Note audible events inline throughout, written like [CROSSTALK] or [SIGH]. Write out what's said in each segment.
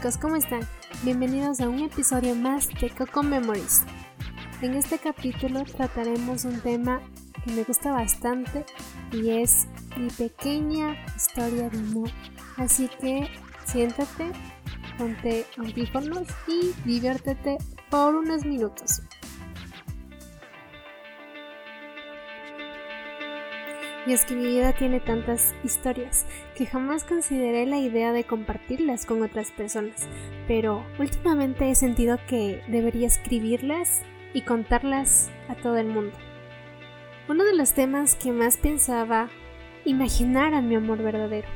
chicos, ¿cómo están? Bienvenidos a un episodio más de Coco Memories. En este capítulo trataremos un tema que me gusta bastante y es mi pequeña historia de amor. Así que siéntate, ponte audífonos y diviértete por unos minutos. Y es que mi vida tiene tantas historias que jamás consideré la idea de compartirlas con otras personas, pero últimamente he sentido que debería escribirlas y contarlas a todo el mundo. Uno de los temas que más pensaba imaginar a mi amor verdadero.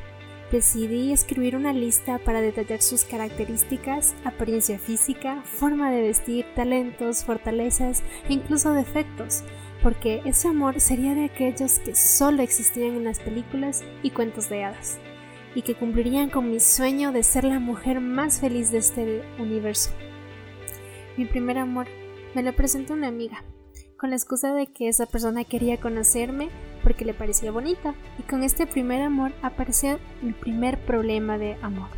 Decidí escribir una lista para detallar sus características, apariencia física, forma de vestir, talentos, fortalezas e incluso defectos, porque ese amor sería de aquellos que solo existían en las películas y cuentos de hadas, y que cumplirían con mi sueño de ser la mujer más feliz de este universo. Mi primer amor me lo presentó una amiga, con la excusa de que esa persona quería conocerme porque le parecía bonita, y con este primer amor apareció mi primer problema de amor.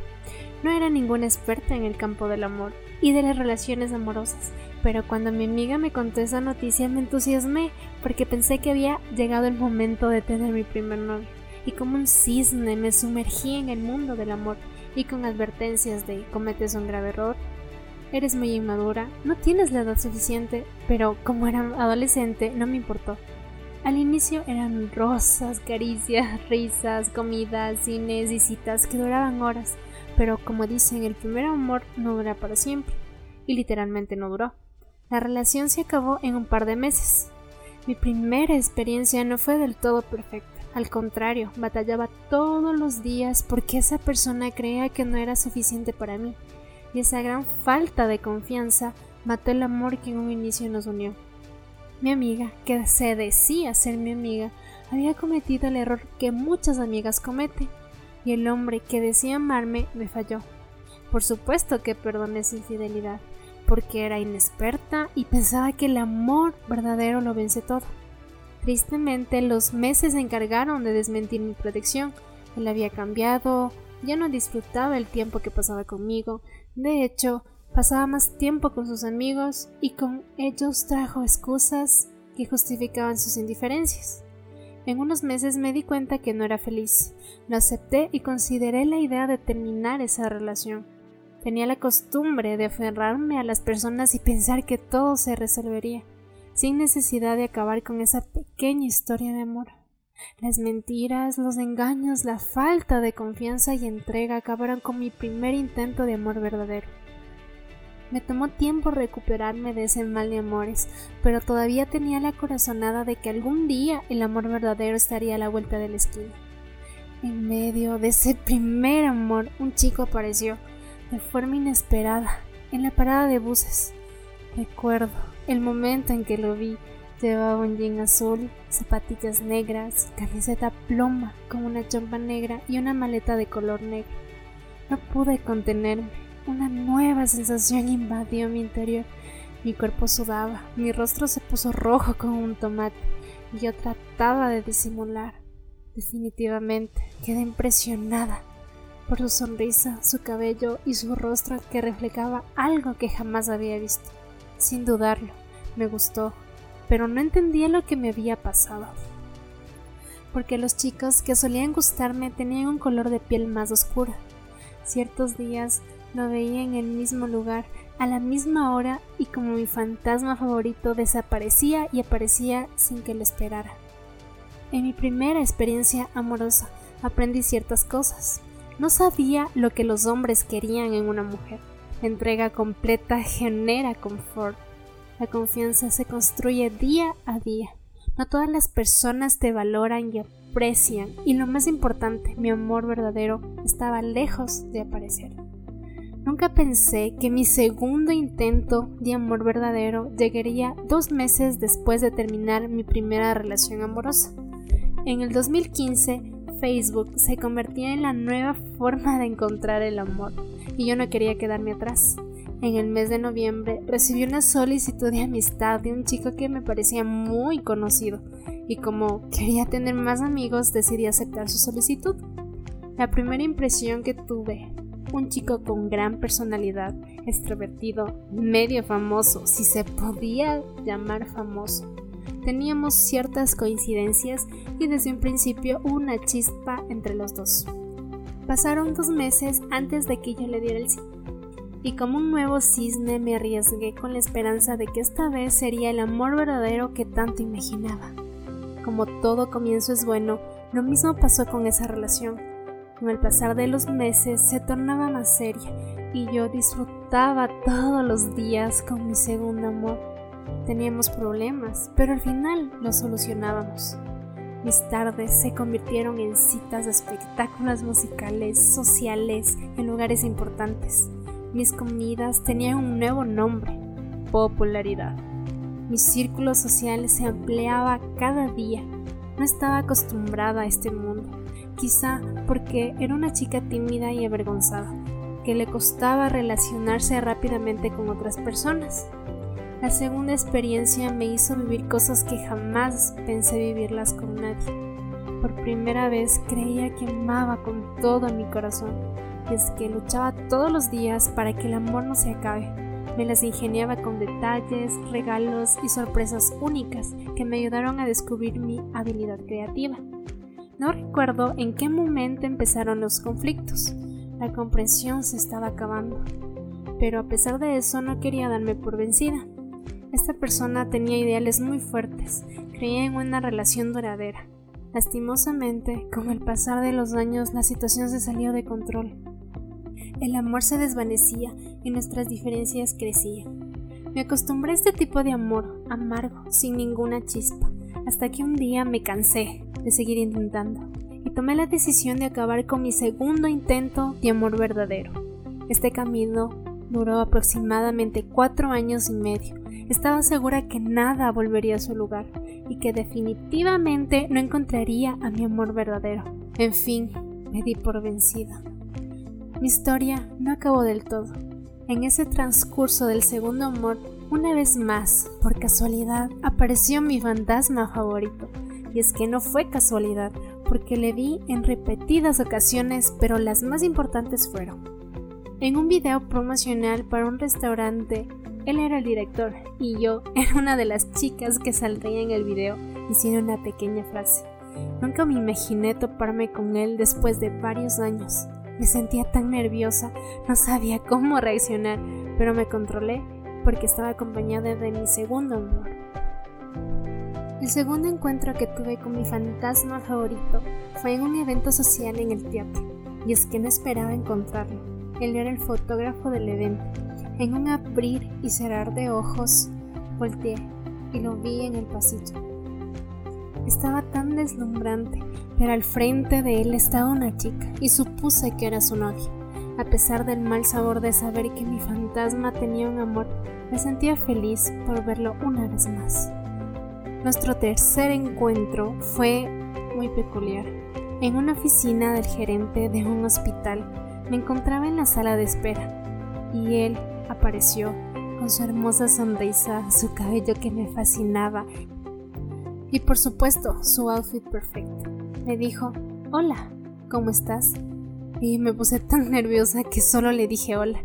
No era ninguna experta en el campo del amor y de las relaciones amorosas, pero cuando mi amiga me contó esa noticia me entusiasmé porque pensé que había llegado el momento de tener mi primer novio. Y como un cisne me sumergí en el mundo del amor y con advertencias de cometes un grave error, eres muy inmadura, no tienes la edad suficiente, pero como era adolescente no me importó. Al inicio eran rosas, caricias, risas, comidas, cines y citas que duraban horas, pero como dicen, el primer amor no dura para siempre, y literalmente no duró. La relación se acabó en un par de meses. Mi primera experiencia no fue del todo perfecta. Al contrario, batallaba todos los días porque esa persona creía que no era suficiente para mí. Y esa gran falta de confianza mató el amor que en un inicio nos unió. Mi amiga, que se decía ser mi amiga, había cometido el error que muchas amigas cometen. Y el hombre que decía amarme me falló. Por supuesto que perdoné su infidelidad porque era inexperta y pensaba que el amor verdadero lo vence todo. Tristemente, los meses se encargaron de desmentir mi protección. Él había cambiado, ya no disfrutaba el tiempo que pasaba conmigo. De hecho, pasaba más tiempo con sus amigos y con ellos trajo excusas que justificaban sus indiferencias. En unos meses me di cuenta que no era feliz. Lo acepté y consideré la idea de terminar esa relación. Tenía la costumbre de aferrarme a las personas y pensar que todo se resolvería, sin necesidad de acabar con esa pequeña historia de amor. Las mentiras, los engaños, la falta de confianza y entrega acabaron con mi primer intento de amor verdadero. Me tomó tiempo recuperarme de ese mal de amores, pero todavía tenía la corazonada de que algún día el amor verdadero estaría a la vuelta de la esquina. En medio de ese primer amor, un chico apareció, de forma inesperada en la parada de buses. Recuerdo el momento en que lo vi. Llevaba un jean azul, zapatillas negras, camiseta ploma con una chompa negra y una maleta de color negro. No pude contenerme. Una nueva sensación invadió mi interior. Mi cuerpo sudaba, mi rostro se puso rojo como un tomate. Y yo trataba de disimular. Definitivamente quedé impresionada por su sonrisa, su cabello y su rostro que reflejaba algo que jamás había visto. Sin dudarlo, me gustó, pero no entendía lo que me había pasado. Porque los chicos que solían gustarme tenían un color de piel más oscura. Ciertos días lo veía en el mismo lugar, a la misma hora, y como mi fantasma favorito desaparecía y aparecía sin que lo esperara. En mi primera experiencia amorosa aprendí ciertas cosas. No sabía lo que los hombres querían en una mujer. entrega completa genera confort. La confianza se construye día a día. No todas las personas te valoran y aprecian. Y lo más importante, mi amor verdadero estaba lejos de aparecer. Nunca pensé que mi segundo intento de amor verdadero llegaría dos meses después de terminar mi primera relación amorosa. En el 2015 Facebook se convertía en la nueva forma de encontrar el amor y yo no quería quedarme atrás. En el mes de noviembre recibí una solicitud de amistad de un chico que me parecía muy conocido y como quería tener más amigos decidí aceptar su solicitud. La primera impresión que tuve un chico con gran personalidad, extrovertido, medio famoso, si se podía llamar famoso. Teníamos ciertas coincidencias y desde un principio una chispa entre los dos. Pasaron dos meses antes de que yo le diera el sí. Y como un nuevo cisne me arriesgué con la esperanza de que esta vez sería el amor verdadero que tanto imaginaba. Como todo comienzo es bueno, lo mismo pasó con esa relación. Con el pasar de los meses se tornaba más seria y yo disfrutaba todos los días con mi segundo amor. Teníamos problemas, pero al final los solucionábamos. Mis tardes se convirtieron en citas de espectáculos musicales, sociales, en lugares importantes. Mis comidas tenían un nuevo nombre, popularidad. Mi círculo social se ampliaba cada día. No estaba acostumbrada a este mundo, quizá porque era una chica tímida y avergonzada, que le costaba relacionarse rápidamente con otras personas. La segunda experiencia me hizo vivir cosas que jamás pensé vivirlas con nadie. Por primera vez creía que amaba con todo mi corazón, es que luchaba todos los días para que el amor no se acabe. Me las ingeniaba con detalles, regalos y sorpresas únicas que me ayudaron a descubrir mi habilidad creativa. No recuerdo en qué momento empezaron los conflictos. La comprensión se estaba acabando. Pero a pesar de eso no quería darme por vencida. Esta persona tenía ideales muy fuertes, creía en una relación duradera. Lastimosamente, con el pasar de los años, la situación se salió de control. El amor se desvanecía y nuestras diferencias crecían. Me acostumbré a este tipo de amor, amargo, sin ninguna chispa, hasta que un día me cansé de seguir intentando y tomé la decisión de acabar con mi segundo intento de amor verdadero. Este camino duró aproximadamente cuatro años y medio estaba segura que nada volvería a su lugar y que definitivamente no encontraría a mi amor verdadero. En fin, me di por vencida. Mi historia no acabó del todo. En ese transcurso del segundo amor, una vez más, por casualidad, apareció mi fantasma favorito. Y es que no fue casualidad, porque le vi en repetidas ocasiones, pero las más importantes fueron en un video promocional para un restaurante él era el director y yo [LAUGHS] era una de las chicas que saldría en el video diciendo una pequeña frase. Nunca me imaginé toparme con él después de varios años. Me sentía tan nerviosa, no sabía cómo reaccionar, pero me controlé porque estaba acompañada de mi segundo amor. El segundo encuentro que tuve con mi fantasma favorito fue en un evento social en el teatro, y es que no esperaba encontrarlo. Él era el fotógrafo del evento en un abrir y cerrar de ojos, volteé y lo vi en el pasillo. Estaba tan deslumbrante, pero al frente de él estaba una chica y supuse que era su novia. A pesar del mal sabor de saber que mi fantasma tenía un amor, me sentía feliz por verlo una vez más. Nuestro tercer encuentro fue muy peculiar. En una oficina del gerente de un hospital me encontraba en la sala de espera y él apareció con su hermosa sonrisa, su cabello que me fascinaba y por supuesto su outfit perfecto. Me dijo, hola, ¿cómo estás? Y me puse tan [LAUGHS] nerviosa que solo le dije hola.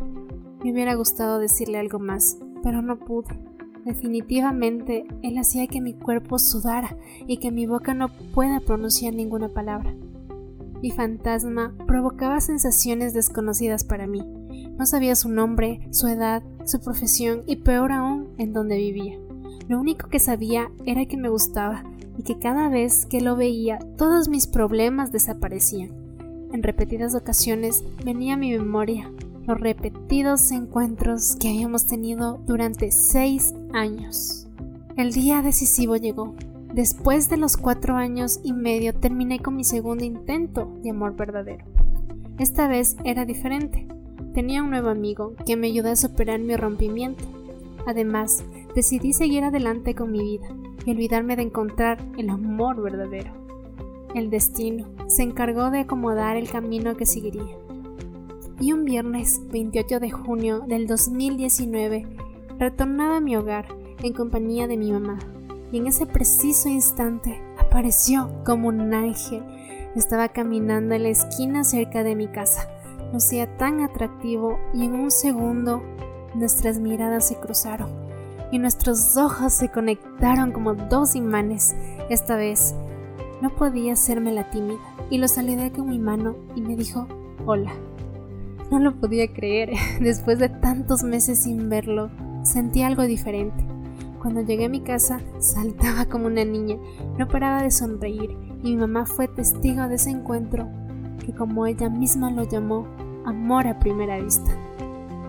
Me hubiera gustado decirle algo más, pero no pude. Definitivamente, él hacía que mi cuerpo sudara y que mi boca no pueda pronunciar ninguna palabra. Mi fantasma provocaba sensaciones desconocidas para mí. No sabía su nombre, su edad, su profesión y peor aún, en dónde vivía. Lo único que sabía era que me gustaba y que cada vez que lo veía todos mis problemas desaparecían. En repetidas ocasiones venía a mi memoria los repetidos encuentros que habíamos tenido durante seis años. El día decisivo llegó. Después de los cuatro años y medio terminé con mi segundo intento de amor verdadero. Esta vez era diferente. Tenía un nuevo amigo que me ayudó a superar mi rompimiento. Además, decidí seguir adelante con mi vida y olvidarme de encontrar el amor verdadero. El destino se encargó de acomodar el camino que seguiría. Y un viernes 28 de junio del 2019 retornaba a mi hogar en compañía de mi mamá. Y en ese preciso instante apareció como un ángel. Estaba caminando en la esquina cerca de mi casa lucía tan atractivo y en un segundo nuestras miradas se cruzaron y nuestros ojos se conectaron como dos imanes. Esta vez no podía hacerme la tímida y lo saludé con mi mano y me dijo hola. No lo podía creer. [LAUGHS] Después de tantos meses sin verlo, sentí algo diferente. Cuando llegué a mi casa, saltaba como una niña, no paraba de sonreír y mi mamá fue testigo de ese encuentro que como ella misma lo llamó, amor a primera vista.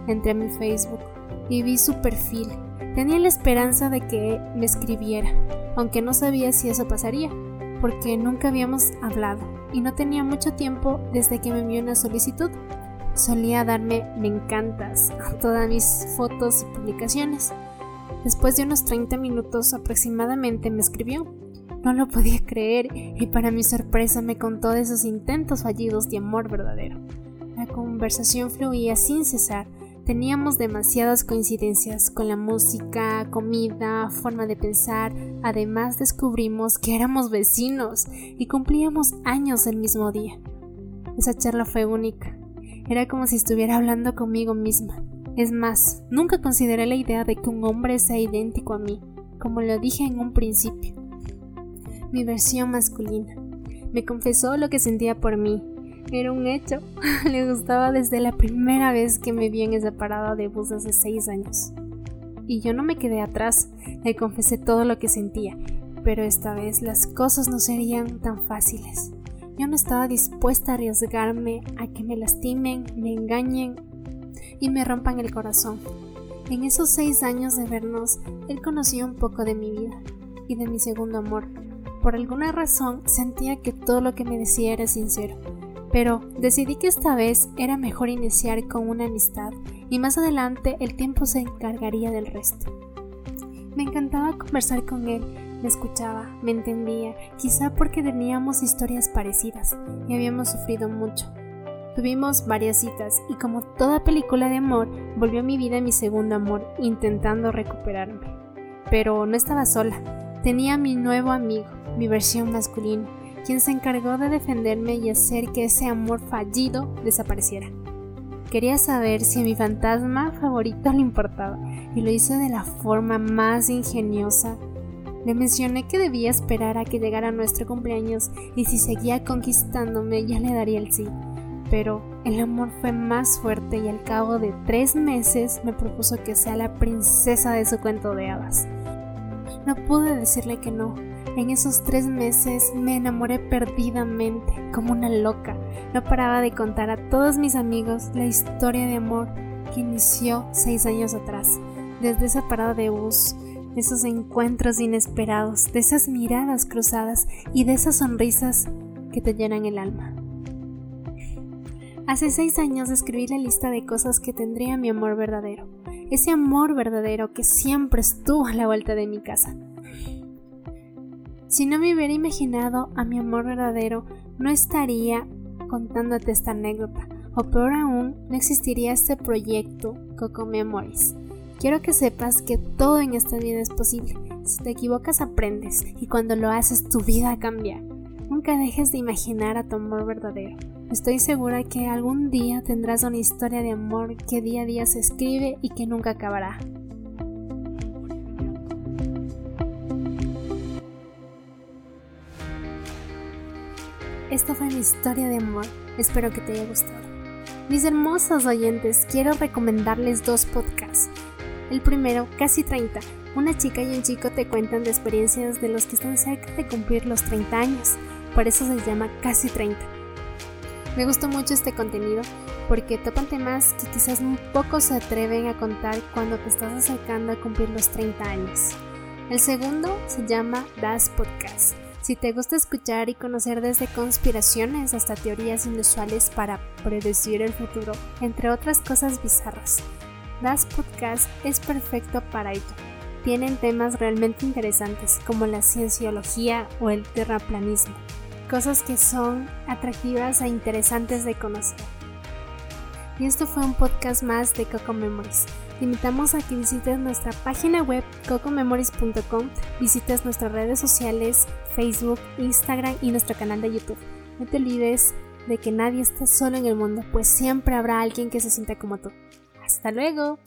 Entré a mi Facebook y vi su perfil. Tenía la esperanza de que me escribiera, aunque no sabía si eso pasaría, porque nunca habíamos hablado y no tenía mucho tiempo desde que me envió una solicitud. Solía darme me encantas a todas mis fotos y publicaciones. Después de unos 30 minutos aproximadamente me escribió. No lo podía creer y para mi sorpresa me contó de sus intentos fallidos de amor verdadero. La conversación fluía sin cesar. Teníamos demasiadas coincidencias con la música, comida, forma de pensar. Además descubrimos que éramos vecinos y cumplíamos años el mismo día. Esa charla fue única. Era como si estuviera hablando conmigo misma. Es más, nunca consideré la idea de que un hombre sea idéntico a mí, como lo dije en un principio. Mi versión masculina. Me confesó lo que sentía por mí. Era un hecho. [LAUGHS] Le gustaba desde la primera vez que me vi en esa parada de bus hace seis años. Y yo no me quedé atrás. Le confesé todo lo que sentía. Pero esta vez las cosas no serían tan fáciles. Yo no estaba dispuesta a arriesgarme a que me lastimen, me engañen y me rompan el corazón. En esos seis años de vernos, él conoció un poco de mi vida y de mi segundo amor. Por alguna razón sentía que todo lo que me decía era sincero, pero decidí que esta vez era mejor iniciar con una amistad y más adelante el tiempo se encargaría del resto. Me encantaba conversar con él, me escuchaba, me entendía, quizá porque teníamos historias parecidas y habíamos sufrido mucho, Tuvimos varias citas y como toda película de amor, volvió a mi vida mi segundo amor intentando recuperarme. Pero no estaba sola, tenía mi nuevo amigo, mi versión masculina, quien se encargó de defenderme y hacer que ese amor fallido desapareciera. Quería saber si a mi fantasma favorito le importaba y lo hizo de la forma más ingeniosa. Le mencioné que debía esperar a que llegara nuestro cumpleaños y si seguía conquistándome ya le daría el sí pero el amor fue más fuerte y al cabo de tres meses me propuso que sea la princesa de su cuento de hadas. No pude decirle que no. En esos tres meses me enamoré perdidamente, como una loca. No paraba de contar a todos mis amigos la historia de amor que inició seis años atrás, desde esa parada de bus, esos encuentros inesperados, de esas miradas cruzadas y de esas sonrisas que te llenan el alma. Hace seis años escribí la lista de cosas que tendría mi amor verdadero. Ese amor verdadero que siempre estuvo a la vuelta de mi casa. Si no me hubiera imaginado a mi amor verdadero, no estaría contándote esta anécdota. O peor aún, no existiría este proyecto Coco Memories. Quiero que sepas que todo en esta vida es posible. Si te equivocas aprendes y cuando lo haces tu vida cambia. Nunca dejes de imaginar a tu amor verdadero. Estoy segura que algún día tendrás una historia de amor que día a día se escribe y que nunca acabará. Esta fue mi historia de amor. Espero que te haya gustado. Mis hermosos oyentes, quiero recomendarles dos podcasts. El primero, Casi 30. Una chica y un chico te cuentan de experiencias de los que están cerca de cumplir los 30 años. Por eso se llama Casi 30 me gustó mucho este contenido porque tocan temas que quizás un poco se atreven a contar cuando te estás acercando a cumplir los 30 años. El segundo se llama Das Podcast. Si te gusta escuchar y conocer desde conspiraciones hasta teorías inusuales para predecir el futuro, entre otras cosas bizarras, Das Podcast es perfecto para ello. Tienen temas realmente interesantes como la cienciología o el terraplanismo cosas que son atractivas e interesantes de conocer. Y esto fue un podcast más de Coco Memories. Te invitamos a que visites nuestra página web cocomemories.com, visites nuestras redes sociales, Facebook, Instagram y nuestro canal de YouTube. No te olvides de que nadie está solo en el mundo, pues siempre habrá alguien que se sienta como tú. Hasta luego.